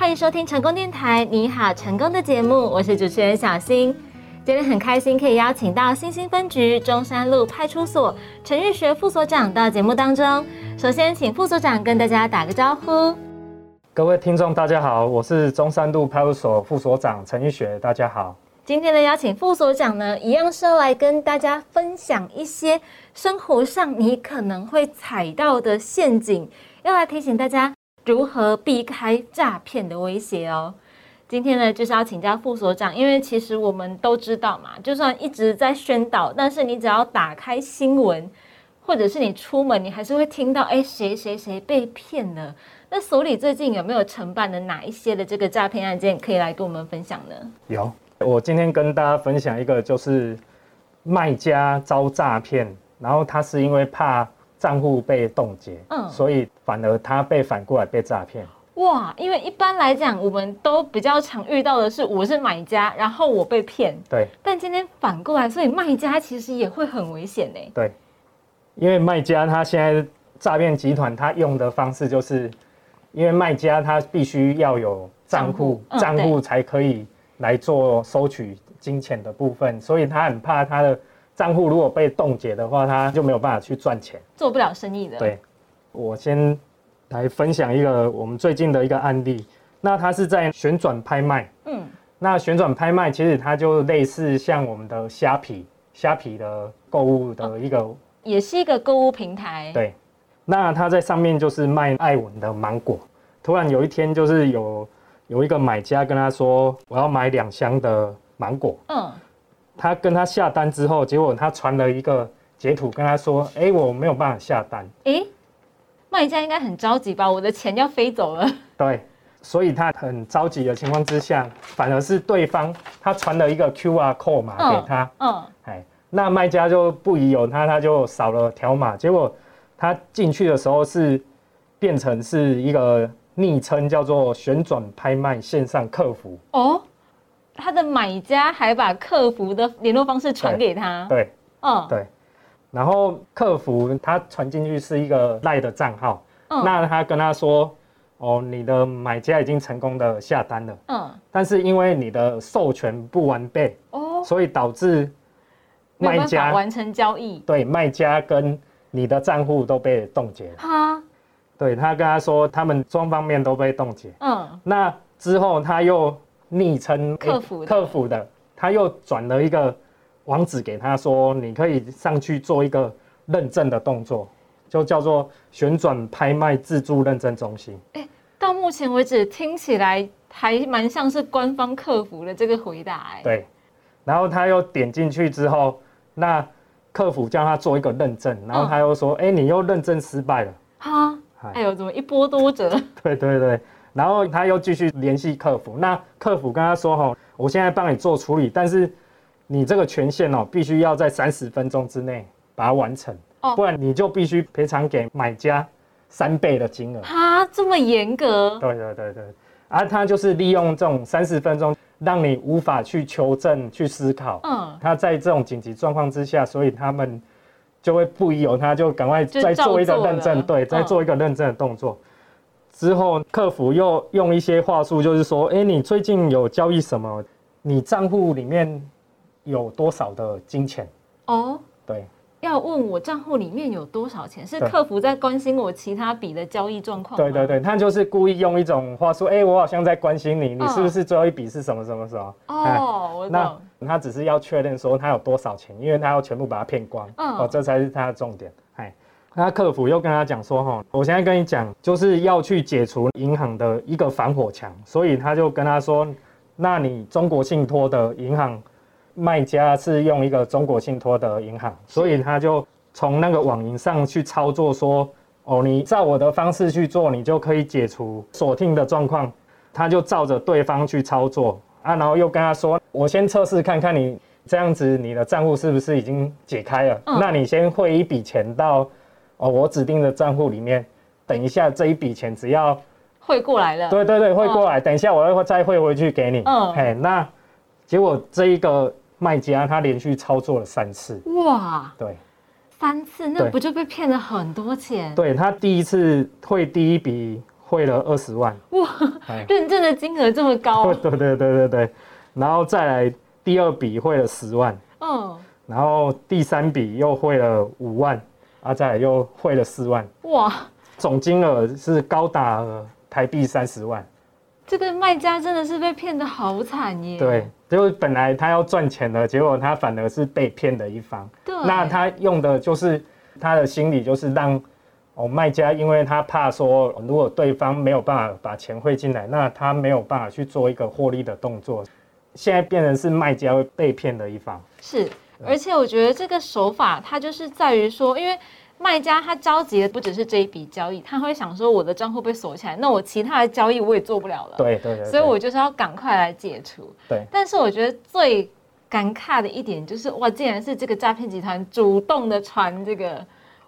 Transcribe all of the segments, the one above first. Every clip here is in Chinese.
欢迎收听成功电台，你好，成功的节目，我是主持人小新。今天很开心可以邀请到新兴分局中山路派出所陈玉学副所长到节目当中。首先，请副所长跟大家打个招呼。各位听众，大家好，我是中山路派出所副所长陈玉学，大家好。今天的邀请副所长呢，一样是要来跟大家分享一些生活上你可能会踩到的陷阱，要来提醒大家如何避开诈骗的威胁哦。今天呢，就是要请教副所长，因为其实我们都知道嘛，就算一直在宣导，但是你只要打开新闻，或者是你出门，你还是会听到，哎，谁谁谁被骗了。那所里最近有没有承办的哪一些的这个诈骗案件，可以来跟我们分享呢？有，我今天跟大家分享一个，就是卖家遭诈骗，然后他是因为怕账户被冻结，嗯，所以反而他被反过来被诈骗。哇，因为一般来讲，我们都比较常遇到的是，我是买家，然后我被骗。对。但今天反过来，所以卖家其实也会很危险呢。对。因为卖家他现在诈骗集团他用的方式就是，因为卖家他必须要有账户，账户才可以来做收取金钱的部分，所以他很怕他的账户如果被冻结的话，他就没有办法去赚钱，做不了生意的。对。我先。来分享一个我们最近的一个案例，那它是在旋转拍卖，嗯，那旋转拍卖其实它就类似像我们的虾皮，虾皮的购物的一个，也是一个购物平台。对，那它在上面就是卖爱文的芒果，突然有一天就是有有一个买家跟他说我要买两箱的芒果，嗯，他跟他下单之后，结果他传了一个截图跟他说，哎，我没有办法下单，哎。卖家应该很着急吧？我的钱要飞走了。对，所以他很着急的情况之下，反而是对方他传了一个 QR code 码给他。嗯。哎，那卖家就不疑有他，他就扫了条码，结果他进去的时候是变成是一个昵称，叫做“旋转拍卖线上客服”。哦。他的买家还把客服的联络方式传给他。对。嗯。对。然后客服他传进去是一个赖的账号，那他跟他说，哦，你的买家已经成功的下单了，嗯，但是因为你的授权不完备，哦，所以导致卖家完成交易，对，卖家跟你的账户都被冻结了，哈，对他跟他说，他们双方面都被冻结，嗯，那之后他又昵称客服客服的，他又转了一个。网址给他说，你可以上去做一个认证的动作，就叫做旋转拍卖自助认证中心。哎，到目前为止听起来还蛮像是官方客服的这个回答。哎，对。然后他又点进去之后，那客服叫他做一个认证，然后他又说，哎，你又认证失败了。哈，哎呦，怎么一波多折？对 对对。然后他又继续联系客服，那客服跟他说，哈，我现在帮你做处理，但是。你这个权限哦，必须要在三十分钟之内把它完成，哦，不然你就必须赔偿给买家三倍的金额。啊，这么严格？对对对对，而他就是利用这种三十分钟，让你无法去求证、去思考。嗯，他在这种紧急状况之下，所以他们就会不疑有他，就赶快再做一个认证，对，再做一个认证的动作。之后客服又用一些话术，就是说，哎，你最近有交易什么？你账户里面。有多少的金钱？哦，对，要问我账户里面有多少钱，是客服在关心我其他笔的交易状况。对对对，他就是故意用一种话术，哎，我好像在关心你，你是不是最后一笔是什么什么什么？哦，我那他只是要确认说他有多少钱，因为他要全部把它骗光。哦，这才是他的重点。哎，那客服又跟他讲说，哈，我现在跟你讲，就是要去解除银行的一个防火墙，所以他就跟他说，那你中国信托的银行。卖家是用一个中国信托的银行，所以他就从那个网银上去操作，说哦，你照我的方式去做，你就可以解除锁定的状况。他就照着对方去操作啊，然后又跟他说，我先测试看看你这样子，你的账户是不是已经解开了？那你先汇一笔钱到哦我指定的账户里面，等一下这一笔钱只要汇过来了，对对对，汇过来，等一下我会再汇回去给你。嗯，嘿，那结果这一个。卖家他连续操作了三次，哇，对，三次那不就被骗了很多钱？对他第一次汇第一笔汇了二十万。哇，认证的金额这么高？对对对对对。然后再来第二笔汇了十万。嗯。然后第三笔又汇了五万，啊，再来又汇了四万。哇，总金额是高达台币三十万。这个卖家真的是被骗的好惨耶！对，就本来他要赚钱的，结果他反而是被骗的一方。对，那他用的就是他的心理，就是让哦卖家，因为他怕说，如果对方没有办法把钱汇进来，那他没有办法去做一个获利的动作。现在变成是卖家被骗的一方。是，而且我觉得这个手法，它就是在于说，因为。卖家他着急的不只是这一笔交易，他会想说我的账户被锁起来，那我其他的交易我也做不了了。对对对。所以我就是要赶快来解除。对。但是我觉得最尴尬的一点就是，哇，竟然是这个诈骗集团主动的传这个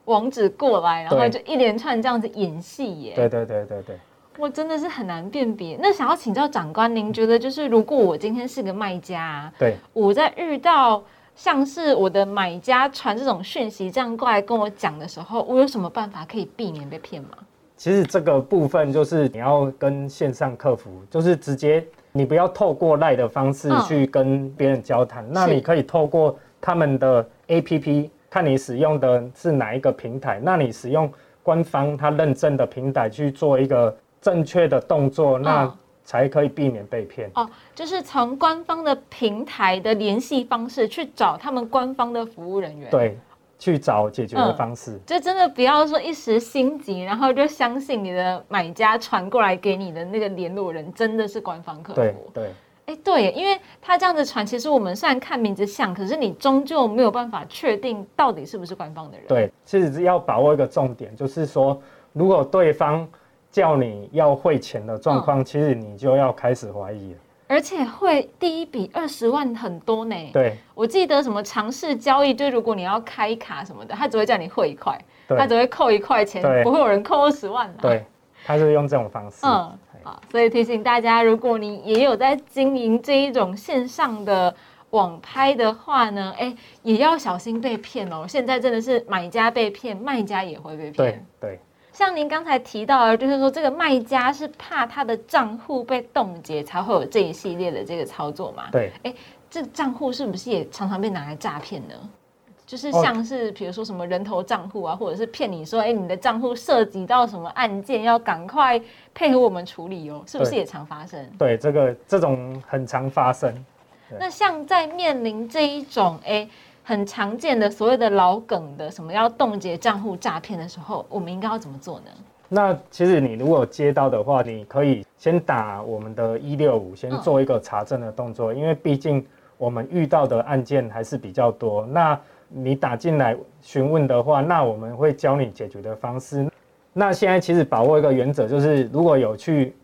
网址过来，然后就一连串这样子演戏耶。对对对对对。我真的是很难辨别。那想要请教长官，您觉得就是如果我今天是个卖家，对，我在遇到。像是我的买家传这种讯息这样过来跟我讲的时候，我有什么办法可以避免被骗吗？其实这个部分就是你要跟线上客服，就是直接你不要透过赖的方式去跟别人交谈，那你可以透过他们的 APP，看你使用的是哪一个平台，那你使用官方他认证的平台去做一个正确的动作，那。才可以避免被骗哦，就是从官方的平台的联系方式去找他们官方的服务人员，对，去找解决的方式。就真的不要说一时心急，然后就相信你的买家传过来给你的那个联络人真的是官方客服。对对，哎对，因为他这样子传，其实我们虽然看名字像，可是你终究没有办法确定到底是不是官方的人。对，其实要把握一个重点，就是说如果对方。叫你要汇钱的状况，其实你就要开始怀疑了。而且汇第一笔二十万很多呢。对，我记得什么尝试交易，就如果你要开卡什么的，他只会叫你汇一块，他只会扣一块钱，不会有人扣二十万的。对，他是用这种方式。嗯，好，所以提醒大家，如果你也有在经营这一种线上的网拍的话呢，哎，也要小心被骗哦。现在真的是买家被骗，卖家也会被骗。对对。像您刚才提到的，就是说这个卖家是怕他的账户被冻结，才会有这一系列的这个操作嘛？对。哎，这账户是不是也常常被拿来诈骗呢？就是像是比如说什么人头账户啊，或者是骗你说，哎，你的账户涉及到什么案件，要赶快配合我们处理哦，是不是也常发生？对，这个这种很常发生。那像在面临这一种，哎。很常见的所谓的老梗的什么要冻结账户诈骗的时候，我们应该要怎么做呢？那其实你如果接到的话，你可以先打我们的一六五，先做一个查证的动作，因为毕竟我们遇到的案件还是比较多。那你打进来询问的话，那我们会教你解决的方式。那现在其实把握一个原则，就是如果有去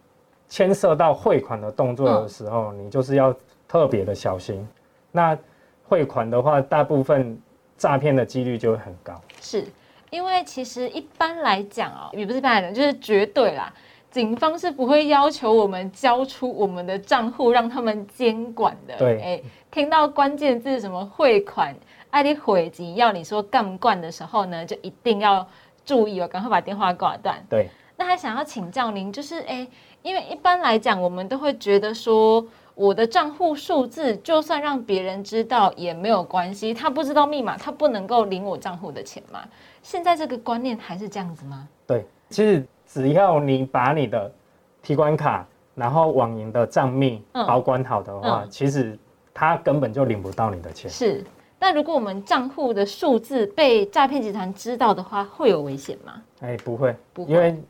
牵涉到汇款的动作的时候，你就是要特别的小心。那汇款的话，大部分诈骗的几率就会很高。是，因为其实一般来讲哦，也不是一般来讲，就是绝对啦。警方是不会要求我们交出我们的账户让他们监管的。对，哎，听到关键字什么汇款、爱丽汇集要你说干惯的时候呢，就一定要注意哦，赶快把电话挂断。对，那还想要请教您，就是哎，因为一般来讲，我们都会觉得说。我的账户数字，就算让别人知道也没有关系。他不知道密码，他不能够领我账户的钱吗？现在这个观念还是这样子吗？对，其实只要你把你的提款卡，然后网银的账密保管好的话，其实他根本就领不到你的钱。是，那如果我们账户的数字被诈骗集团知道的话，会有危险吗？哎，不会，不会，因为。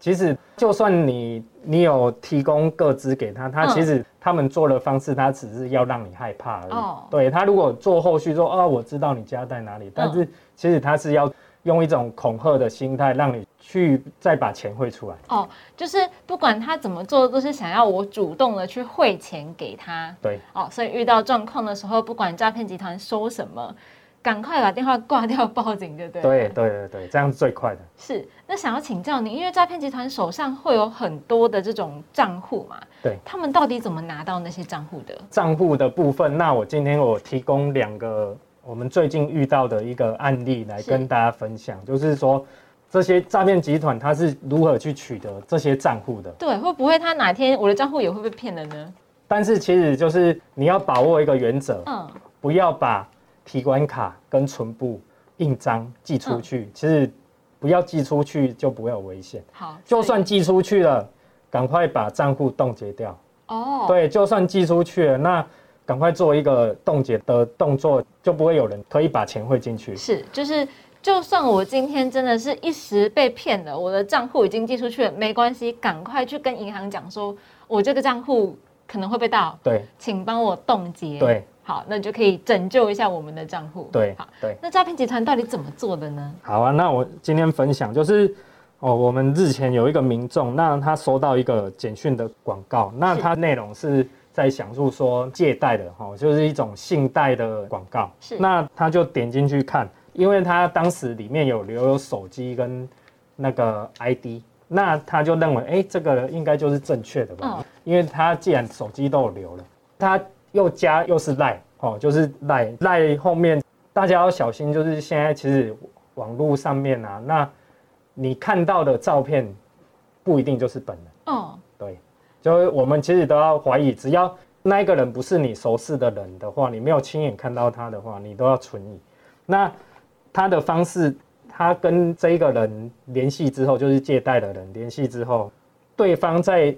其实，就算你你有提供个资给他，他其实他们做的方式，他只是要让你害怕而已。对他如果做后续说啊，我知道你家在哪里，但是其实他是要用一种恐吓的心态，让你去再把钱汇出来。哦，就是不管他怎么做，都是想要我主动的去汇钱给他。对，哦，所以遇到状况的时候，不管诈骗集团收什么。赶快把电话挂掉，报警，对不对？对对对对，这样是最快的。是，那想要请教您，因为诈骗集团手上会有很多的这种账户嘛？对，他们到底怎么拿到那些账户的？账户的部分，那我今天我提供两个我们最近遇到的一个案例来跟大家分享，就是说，这些诈骗集团他是如何去取得这些账户的？对，会不会他哪天我的账户也会被骗了呢？但是其实就是你要把握一个原则，嗯，不要把提款卡跟存部印章寄出去。其实不要寄出去就不会有危险。好，就算寄出去了，赶快把账户冻结掉。哦，对，就算寄出去了，那赶快做一个冻结的动作，就不会有人可以把钱汇进去。是，就是。就算我今天真的是一时被骗了，我的账户已经寄出去了，没关系，赶快去跟银行讲说，我这个账户可能会被盗，对，请帮我冻结，对，好，那就可以拯救一下我们的账户，对，好，对。那诈骗集团到底怎么做的呢？好啊，那我今天分享就是，哦，我们日前有一个民众，那他收到一个简讯的广告，那他内容是在讲述说借贷的，哈，就是一种信贷的广告，是，那他就点进去看。因为他当时里面有留有手机跟那个 ID，那他就认为，哎，这个应该就是正确的吧？因为他既然手机都有留了，他又加又是赖哦，就是赖赖后面，大家要小心，就是现在其实网络上面啊，那你看到的照片不一定就是本人。哦，对，就是我们其实都要怀疑，只要那一个人不是你熟识的人的话，你没有亲眼看到他的话，你都要存疑。那他的方式，他跟这一个人联系之后，就是借贷的人联系之后，对方在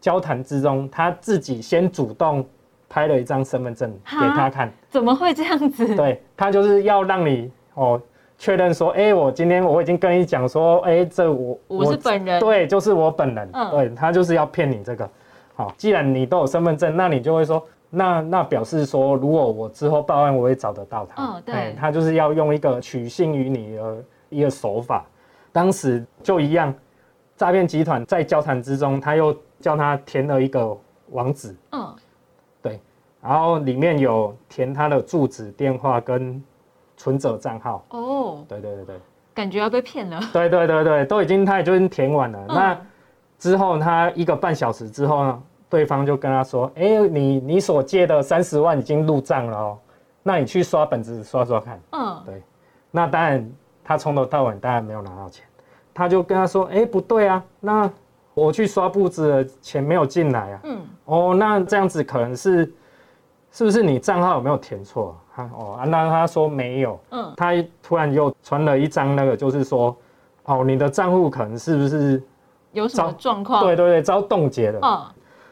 交谈之中，他自己先主动拍了一张身份证给他看。怎么会这样子？对他就是要让你哦确认说，哎，我今天我已经跟你讲说，哎，这我我是本人，对，就是我本人。嗯，对他就是要骗你这个。好，既然你都有身份证，那你就会说。那那表示说，如果我之后报案，我会找得到他。哦，对，他就是要用一个取信于你的一个手法。当时就一样，诈骗集团在交谈之中，他又叫他填了一个网址。嗯，对，然后里面有填他的住址、电话跟存折账号。哦，对对对对，感觉要被骗了。对对对对，都已经他已经填完了。那之后他一个半小时之后呢？对方就跟他说：“哎，你你所借的三十万已经入账了哦，那你去刷本子刷刷看。”嗯，对。那当然，他从头到尾当然没有拿到钱。他就跟他说：“哎，不对啊，那我去刷簿子，钱没有进来啊。”嗯，哦，那这样子可能是是不是你账号有没有填错？他哦，那他说没有。嗯，他突然又传了一张那个，就是说，哦，你的账户可能是不是有什么状况？对对对，遭冻结了。嗯。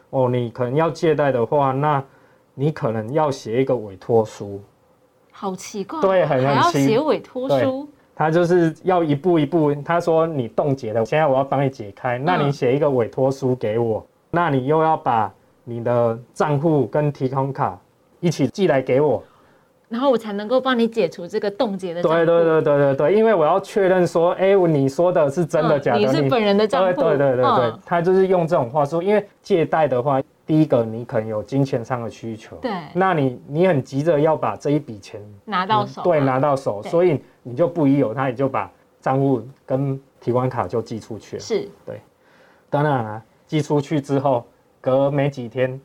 哦，你可能要借贷的话，那你可能要写一个委托书。好奇怪，对，很还要写委托书。他就是要一步一步，他说你冻结了，现在我要帮你解开，那你写一个委托书给我，那你又要把你的账户跟提款卡一起寄来给我。然后我才能够帮你解除这个冻结的。对对对对对对，因为我要确认说，哎，你说的是真的假的？你是本人的账户。对对对对，他就是用这种话说，因为借贷的话，第一个你可能有金钱上的需求，对，那你你很急着要把这一笔钱拿到手，对，拿到手，所以你就不疑有他，你就把账户跟提款卡就寄出去了。是，对，当然啊，寄出去之后，隔没几天。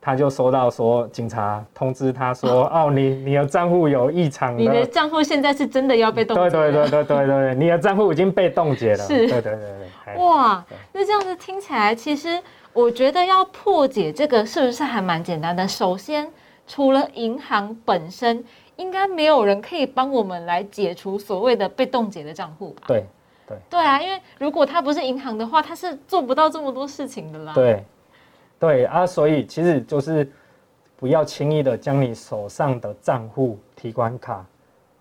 他就收到说，警察通知他说，哦，你你的账户有异常，你的账户现在是真的要被冻结。对对对对对对，你的账户已经被冻结了。是，对对对对。哇，那这样子听起来，其实我觉得要破解这个是不是还蛮简单的？首先，除了银行本身，应该没有人可以帮我们来解除所谓的被冻结的账户吧？对对对啊，因为如果他不是银行的话，他是做不到这么多事情的啦。对。对啊，所以其实就是不要轻易的将你手上的账户、提款卡、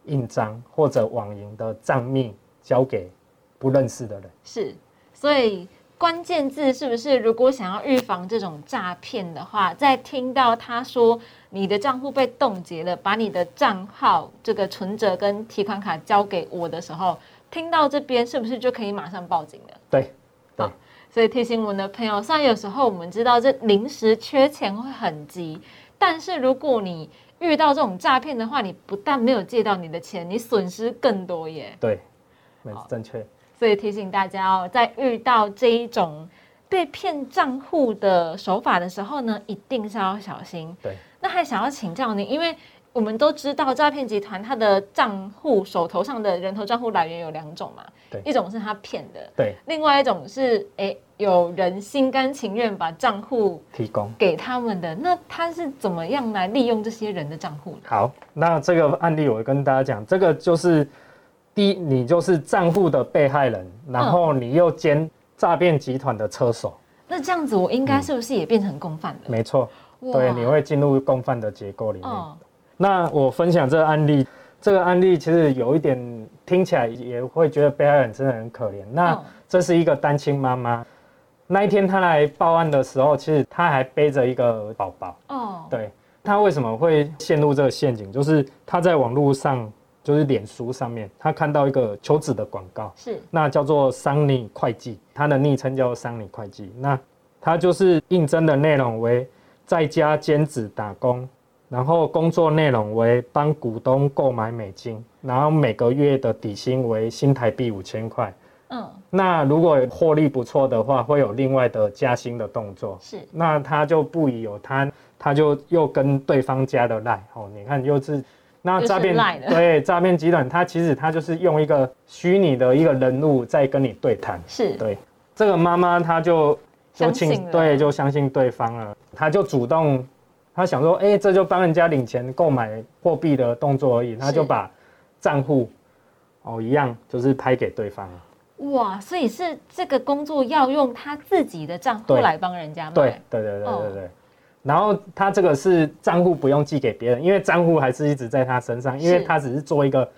印章或者网银的账密交给不认识的人。是，所以关键字是不是？如果想要预防这种诈骗的话，在听到他说你的账户被冻结了，把你的账号、这个存折跟提款卡交给我的时候，听到这边是不是就可以马上报警了？对，对。所以提醒我们的朋友，虽然有时候我们知道这临时缺钱会很急，但是如果你遇到这种诈骗的话，你不但没有借到你的钱，你损失更多耶。对，没正确。所以提醒大家哦，在遇到这一种被骗账户的手法的时候呢，一定是要小心。对。那还想要请教您，因为我们都知道诈骗集团他的账户手头上的人头账户来源有两种嘛，对，一种是他骗的，对，另外一种是哎有人心甘情愿把账户提供。给他们的，那他是怎么样来利用这些人的账户？好，那这个案例我跟大家讲，这个就是第一，你就是账户的被害人，然后你又兼诈骗集团的车手，那这样子我应该是不是也变成共犯了？没错，对，你会进入共犯的结构里面。那我分享这个案例，这个案例其实有一点听起来也会觉得被害人真的很可怜。那这是一个单亲妈妈，那一天她来报案的时候，其实她还背着一个宝宝。哦，对，她为什么会陷入这个陷阱？就是她在网络上，就是脸书上面，她看到一个求职的广告，是那叫做桑尼会计，她的昵称叫桑尼会计。那她就是应征的内容为在家兼职打工。然后工作内容为帮股东购买美金，然后每个月的底薪为新台币五千块。嗯，那如果获利不错的话，会有另外的加薪的动作。是，那他就不疑有他，他就又跟对方加的赖。哦，你看又是那诈骗对诈骗集团，他其实他就是用一个虚拟的一个人物在跟你对谈。是对这个妈妈，她就就信对就相信对方了，她就主动。他想说，哎，这就帮人家领钱购买货币的动作而已，他就把账户哦一样，就是拍给对方。哇，所以是这个工作要用他自己的账户来帮人家买。对对对对对对。然后他这个是账户不用寄给别人，因为账户还是一直在他身上，因为他只是做一个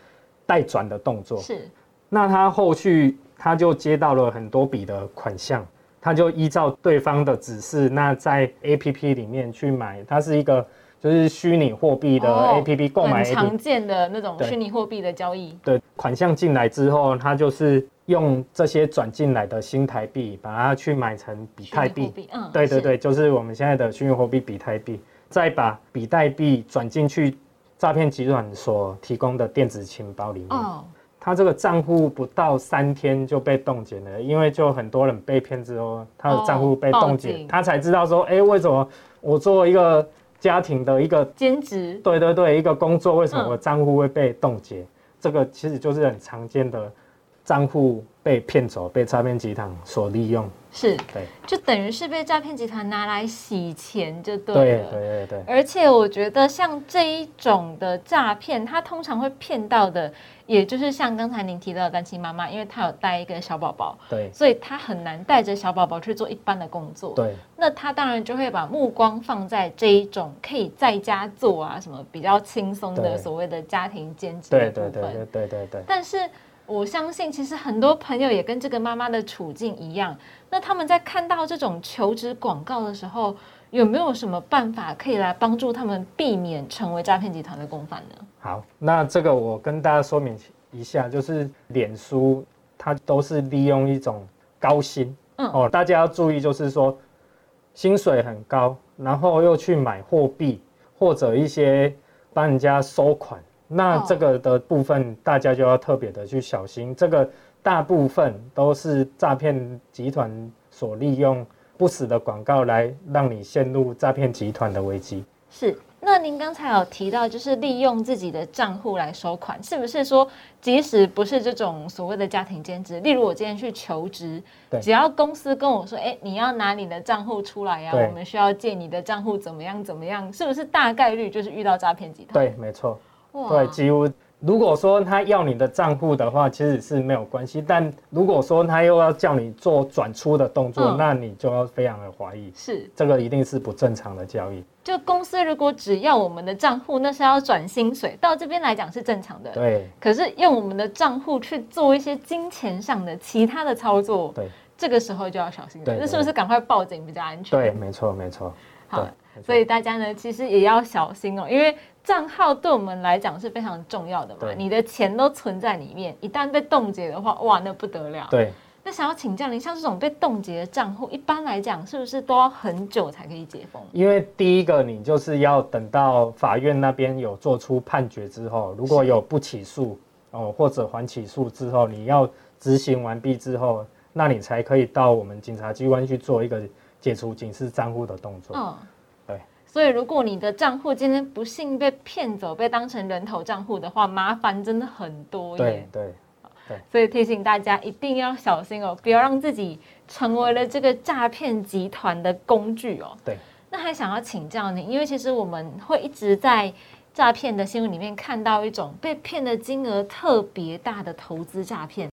代转的动作。是。那他后续他就接到了很多笔的款项。他就依照对方的指示，那在 A P P 里面去买，它是一个就是虚拟货币的 A P P 购买，常见的那种虚拟货币的交易。对，款项进来之后，他就是用这些转进来的新台币，把它去买成比特币。嗯，对对对，就是我们现在的虚拟货币比特币，再把比特币转进去诈骗集团所提供的电子钱包里面。哦。他这个账户不到三天就被冻结了，因为就很多人被骗之后，他的账户被冻结，他才知道说，哎，为什么我做一个家庭的一个兼职，对对对，一个工作，为什么我账户会被冻结？这个其实就是很常见的账户被骗走，被诈骗集团所利用。是对，就等于是被诈骗集团拿来洗钱，就对了。对对对对。而且我觉得像这一种的诈骗，他通常会骗到的，也就是像刚才您提到的单亲妈妈，因为她有带一个小宝宝，对，所以她很难带着小宝宝去做一般的工作。对。那她当然就会把目光放在这一种可以在家做啊，什么比较轻松的所谓的家庭兼职的部分。对对对对对对。但是。我相信，其实很多朋友也跟这个妈妈的处境一样。那他们在看到这种求职广告的时候，有没有什么办法可以来帮助他们避免成为诈骗集团的共犯呢？好，那这个我跟大家说明一下，就是脸书它都是利用一种高薪，嗯哦，大家要注意，就是说薪水很高，然后又去买货币或者一些帮人家收款。那这个的部分，大家就要特别的去小心。这个大部分都是诈骗集团所利用不死的广告来让你陷入诈骗集团的危机。是。那您刚才有提到，就是利用自己的账户来收款，是不是说，即使不是这种所谓的家庭兼职，例如我今天去求职，只要公司跟我说，哎，你要拿你的账户出来呀，我们需要借你的账户，怎么样怎么样，是不是大概率就是遇到诈骗集团？对，没错。对，几乎如果说他要你的账户的话，其实是没有关系。但如果说他又要叫你做转出的动作，那你就要非常的怀疑，是这个一定是不正常的交易。就公司如果只要我们的账户，那是要转薪水，到这边来讲是正常的。对。可是用我们的账户去做一些金钱上的其他的操作，对，这个时候就要小心了。那是不是赶快报警比较安全？对，没错，没错。好，所以大家呢，其实也要小心哦，因为。账号对我们来讲是非常重要的嘛，你的钱都存在里面，一旦被冻结的话，哇，那不得了。对，那想要请教您，像这种被冻结的账户，一般来讲是不是都要很久才可以解封？因为第一个，你就是要等到法院那边有做出判决之后，如果有不起诉哦，或者还起诉之后，你要执行完毕之后，那你才可以到我们警察机关去做一个解除警示账户的动作。嗯，对。所以如果你的账户今天不幸被骗走，被当成人头账户的话，麻烦真的很多耶。对对对，所以提醒大家一定要小心哦，不要让自己成为了这个诈骗集团的工具哦。对。那还想要请教你，因为其实我们会一直在诈骗的新闻里面看到一种被骗的金额特别大的投资诈骗。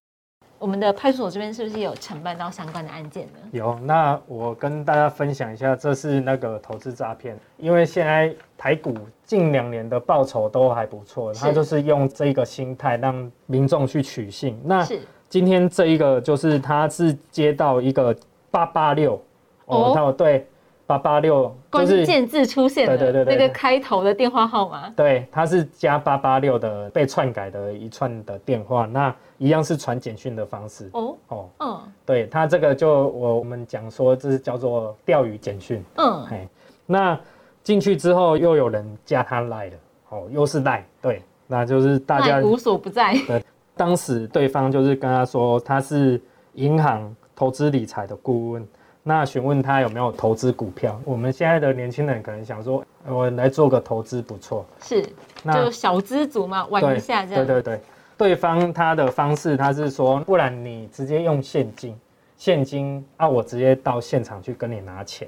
我们的派出所这边是不是有承办到相关的案件呢？有，那我跟大家分享一下，这是那个投资诈骗。因为现在台股近两年的报酬都还不错，他就是用这个心态让民众去取信。那今天这一个就是他是接到一个八八六哦，对。八八六关键字出现的，对对对，那个开头的电话号码，对，它是加八八六的被篡改的一串的电话，那一样是传简讯的方式。哦哦，嗯，对，它这个就我我们讲说这是叫做钓鱼简讯。嗯，哎，那进去之后又有人加他赖了，哦，又是赖，对，那就是大家无所不在。对，当时对方就是跟他说他是银行投资理财的顾问。那询问他有没有投资股票？我们现在的年轻人可能想说，我来做个投资不错，是，就小资族嘛，玩一下这样。对对对，对方他的方式他是说，不然你直接用现金，现金啊，我直接到现场去跟你拿钱。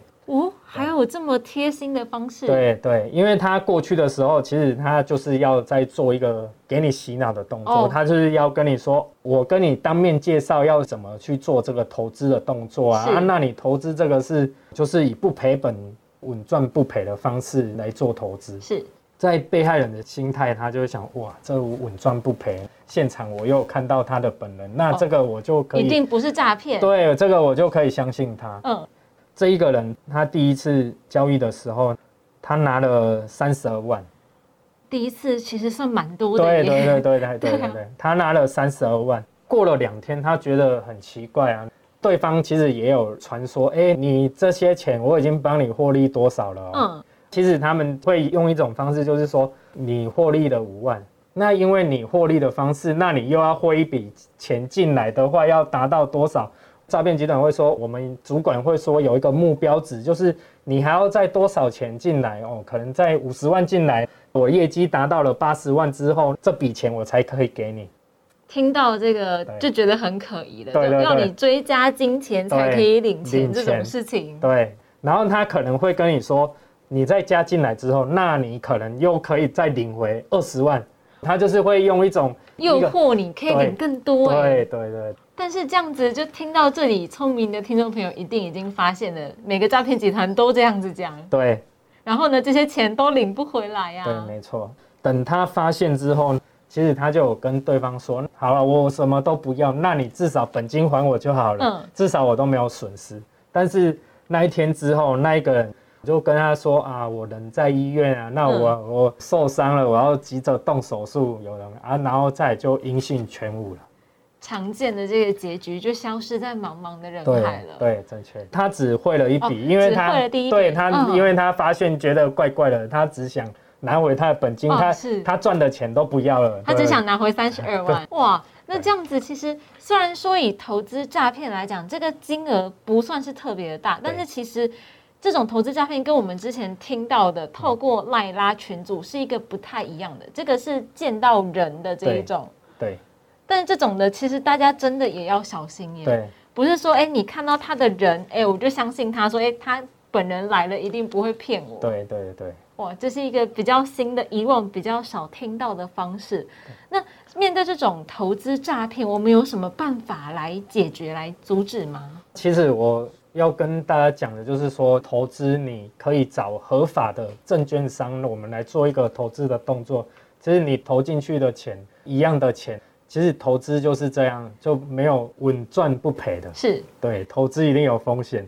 哦，还有这么贴心的方式？对对，因为他过去的时候，其实他就是要在做一个给你洗脑的动作，他就是要跟你说，我跟你当面介绍要怎么去做这个投资的动作啊，啊，那你投资这个是就是以不赔本、稳赚不赔的方式来做投资。是在被害人的心态，他就会想，哇，这稳赚不赔，现场我又看到他的本人，那这个我就可以一定不是诈骗，对，这个我就可以相信他。嗯。这一个人，他第一次交易的时候，他拿了三十二万。第一次其实算蛮多的。对对对对对对 对，他拿了三十二万。过了两天，他觉得很奇怪啊。对方其实也有传说，哎，你这些钱我已经帮你获利多少了？嗯。其实他们会用一种方式，就是说你获利了五万，那因为你获利的方式，那你又要汇一笔钱进来的话，要达到多少？诈骗集团会说，我们主管会说有一个目标值，就是你还要再多少钱进来哦？可能在五十万进来，我业绩达到了八十万之后，这笔钱我才可以给你。听到这个就觉得很可疑了，要你追加金钱才可以领钱这种事情。对，然后他可能会跟你说，你再加进来之后，那你可能又可以再领回二十万。他就是会用一种诱惑，你可以领更多。对对对。但是这样子就听到这里，聪明的听众朋友一定已经发现了，每个诈骗集团都这样子讲。对。然后呢，这些钱都领不回来呀。对，没错。等他发现之后，其实他就有跟对方说：“好了，我什么都不要，那你至少本金还我就好了。嗯。至少我都没有损失。但是那一天之后，那一个人。就跟他说啊，我人在医院啊，那我我受伤了，我要急着动手术，有人啊，然后再就音讯全无了。常见的这个结局就消失在茫茫的人海了。对，正确。他只汇了一笔，因为他对他，因为他发现觉得怪怪的，他只想拿回他的本金，他他赚的钱都不要了，他只想拿回三十二万。哇，那这样子其实虽然说以投资诈骗来讲，这个金额不算是特别的大，但是其实。这种投资诈骗跟我们之前听到的透过赖拉群组是一个不太一样的，这个是见到人的这一种。对。但是这种的其实大家真的也要小心耶。对。不是说哎，你看到他的人，哎，我就相信他说，哎，他本人来了一定不会骗我。对对对。哇，这是一个比较新的、以往比较少听到的方式。那面对这种投资诈骗，我们有什么办法来解决、来阻止吗？其实我。要跟大家讲的就是说，投资你可以找合法的证券商，我们来做一个投资的动作。其实你投进去的钱，一样的钱，其实投资就是这样，就没有稳赚不赔的。是，对，投资一定有风险。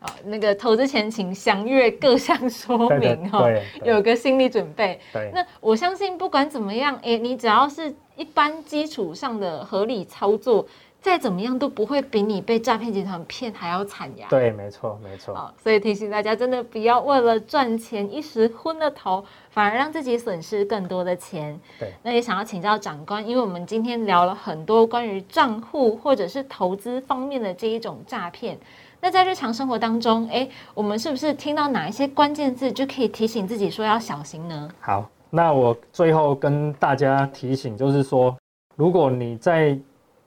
啊，那个投资前请详阅各项说明哈，有个心理准备。对，那我相信不管怎么样，哎，你只要是一般基础上的合理操作。再怎么样都不会比你被诈骗集团骗还要惨呀！对，没错，没错。啊，所以提醒大家，真的不要为了赚钱一时昏了头，反而让自己损失更多的钱。对，那也想要请教长官，因为我们今天聊了很多关于账户或者是投资方面的这一种诈骗。那在日常生活当中，哎，我们是不是听到哪一些关键字就可以提醒自己说要小心呢？好，那我最后跟大家提醒，就是说，如果你在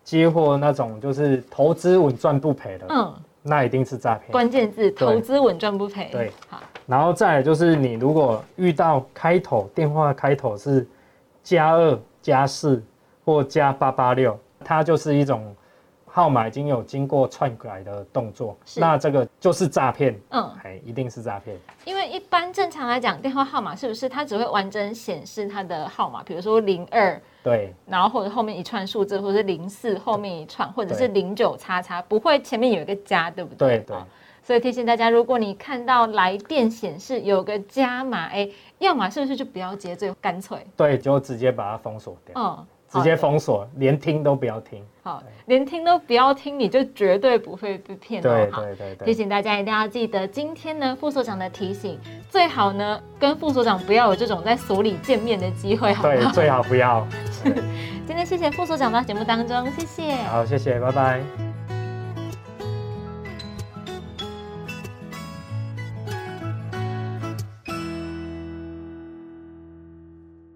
接获那种就是投资稳赚不赔的，嗯，那一定是诈骗。关键字投资稳赚不赔。对，好，然后再就是你如果遇到开头电话开头是加二加四或加八八六，它就是一种。号码已经有经过篡改的动作，那这个就是诈骗，嗯，哎，一定是诈骗。因为一般正常来讲，电话号码是不是它只会完整显示它的号码，比如说零二，对，然后或者后面一串数字，或者是零四后面一串，或者是零九叉叉，不会前面有一个加，对不对？对对。所以提醒大家，如果你看到来电显示有个加码，哎，要么是不是就不要接，最干脆？对，就直接把它封锁掉。嗯。直接封锁，连听都不要听。好，连听都不要听，你就绝对不会被骗。对对对对。提醒大家一定要记得，今天呢副所长的提醒，最好呢跟副所长不要有这种在所里见面的机会，好对，最好不要。今天谢谢副所长到节目当中，谢谢。好，谢谢，拜拜。